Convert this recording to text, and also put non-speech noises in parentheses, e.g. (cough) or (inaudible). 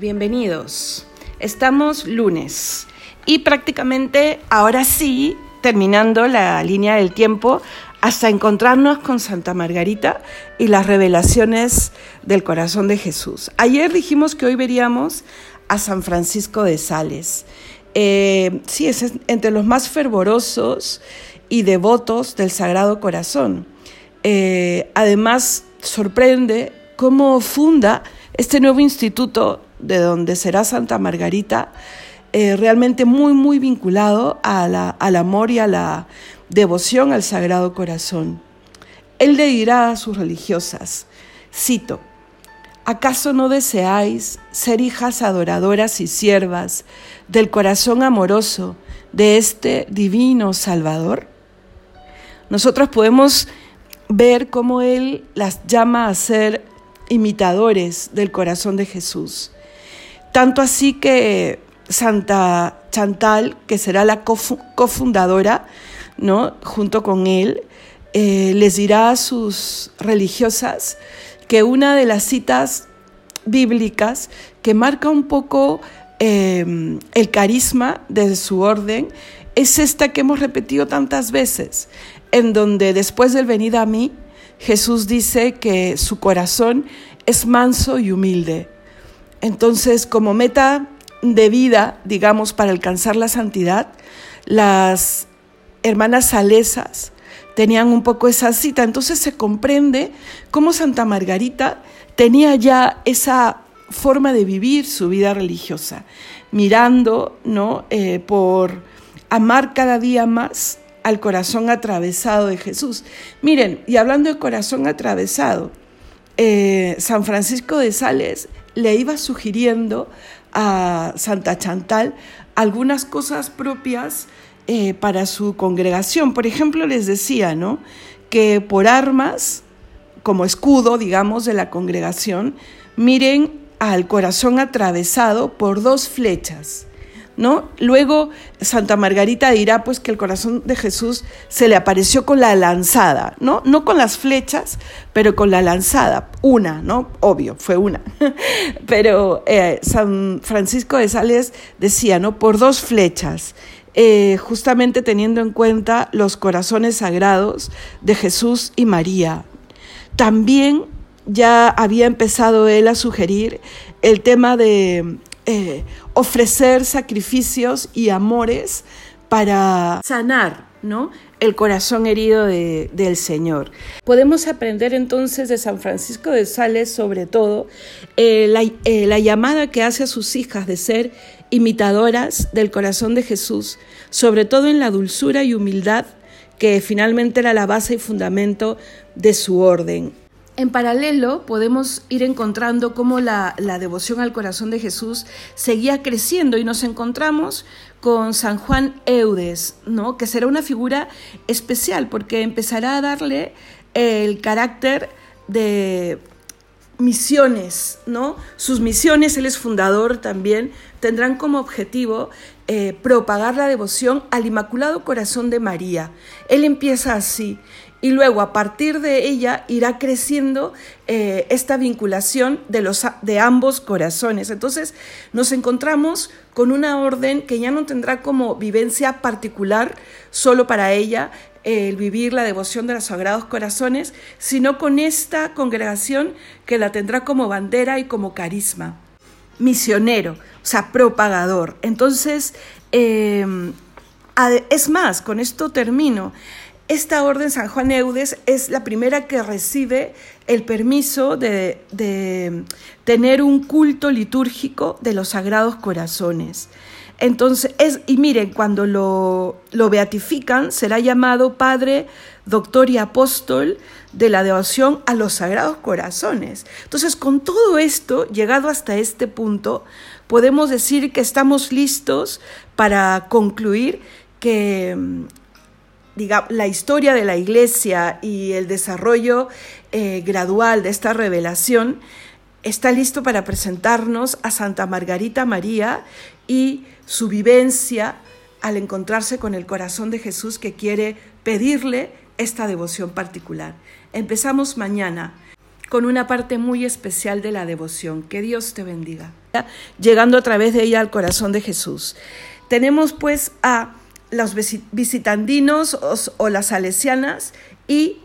Bienvenidos. Estamos lunes y prácticamente ahora sí, terminando la línea del tiempo, hasta encontrarnos con Santa Margarita y las revelaciones del corazón de Jesús. Ayer dijimos que hoy veríamos a San Francisco de Sales. Eh, sí, es entre los más fervorosos y devotos del Sagrado Corazón. Eh, además, sorprende cómo funda este nuevo instituto de donde será Santa Margarita, eh, realmente muy, muy vinculado al amor y a la devoción al Sagrado Corazón. Él le dirá a sus religiosas, cito, ¿acaso no deseáis ser hijas adoradoras y siervas del corazón amoroso de este divino Salvador? Nosotros podemos ver cómo Él las llama a ser imitadores del corazón de Jesús. Tanto así que Santa Chantal, que será la cofundadora, ¿no? junto con él, eh, les dirá a sus religiosas que una de las citas bíblicas que marca un poco em, el carisma de su orden es esta que hemos repetido tantas veces, en donde después del venir a mí, Jesús dice que su corazón es manso y humilde. Entonces, como meta de vida, digamos, para alcanzar la santidad, las hermanas salesas tenían un poco esa cita. Entonces se comprende cómo Santa Margarita tenía ya esa forma de vivir su vida religiosa, mirando ¿no? Eh, por amar cada día más al corazón atravesado de Jesús. Miren, y hablando de corazón atravesado, eh, San Francisco de Sales le iba sugiriendo a Santa Chantal algunas cosas propias eh, para su congregación. Por ejemplo, les decía, ¿no? Que por armas, como escudo, digamos, de la congregación, miren al corazón atravesado por dos flechas. ¿No? Luego Santa Margarita dirá pues que el corazón de Jesús se le apareció con la lanzada, ¿no? No con las flechas, pero con la lanzada, una, ¿no? Obvio, fue una. (laughs) pero eh, San Francisco de Sales decía, ¿no? Por dos flechas. Eh, justamente teniendo en cuenta los corazones sagrados de Jesús y María. También ya había empezado él a sugerir el tema de eh, ofrecer sacrificios y amores para sanar ¿no? el corazón herido del Señor. Podemos aprender entonces de San Francisco de Sales sobre todo eh, eh, la llamada que hace a sus hijas de ser imitadoras del corazón de Jesús, sobre todo en la dulzura y humildad que finalmente era la base y fundamento de su orden. En paralelo, podemos ir encontrando cómo la, devoción al corazón de Jesús seguía creciendo y nos encontramos con San Juan Eudes, ¿no? que será una figura especial porque empezará a darle el carácter de misiones, ¿no? Sus misiones, él es fundador también, tendrán como objetivo eh, propagar la devoción al Inmaculado Corazón de María. Él empieza así y luego a partir de ella irá creciendo eh, esta vinculación de, los, de ambos corazones. Entonces nos encontramos con una orden que ya no tendrá como vivencia particular solo para ella el vivir la devoción de los sagrados corazones, sino con esta congregación que la tendrá como bandera y como carisma. Misionero, o sea, propagador. Entonces, eh, es más, con esto termino. Esta orden San Juan Eudes es la primera que recibe el permiso de, tener un culto litúrgico de los Sagrados Corazones. Entonces, es, y miren, cuando lo, lo, beatifican, será llamado Padre, Doctor y Apóstol de la devoción a los Sagrados Corazones. Entonces, con todo esto, llegado hasta este punto, podemos decir que estamos listos para concluir que la historia de la iglesia y el desarrollo eh, gradual de esta revelación, está listo para presentarnos a Santa Margarita María y su vivencia al encontrarse con el corazón de Jesús que quiere pedirle esta devoción particular. Empezamos mañana con una parte muy especial de la devoción. Que Dios te bendiga. Llegando a través de ella al corazón de Jesús. Tenemos pues a los visitandinos o, las salesianas y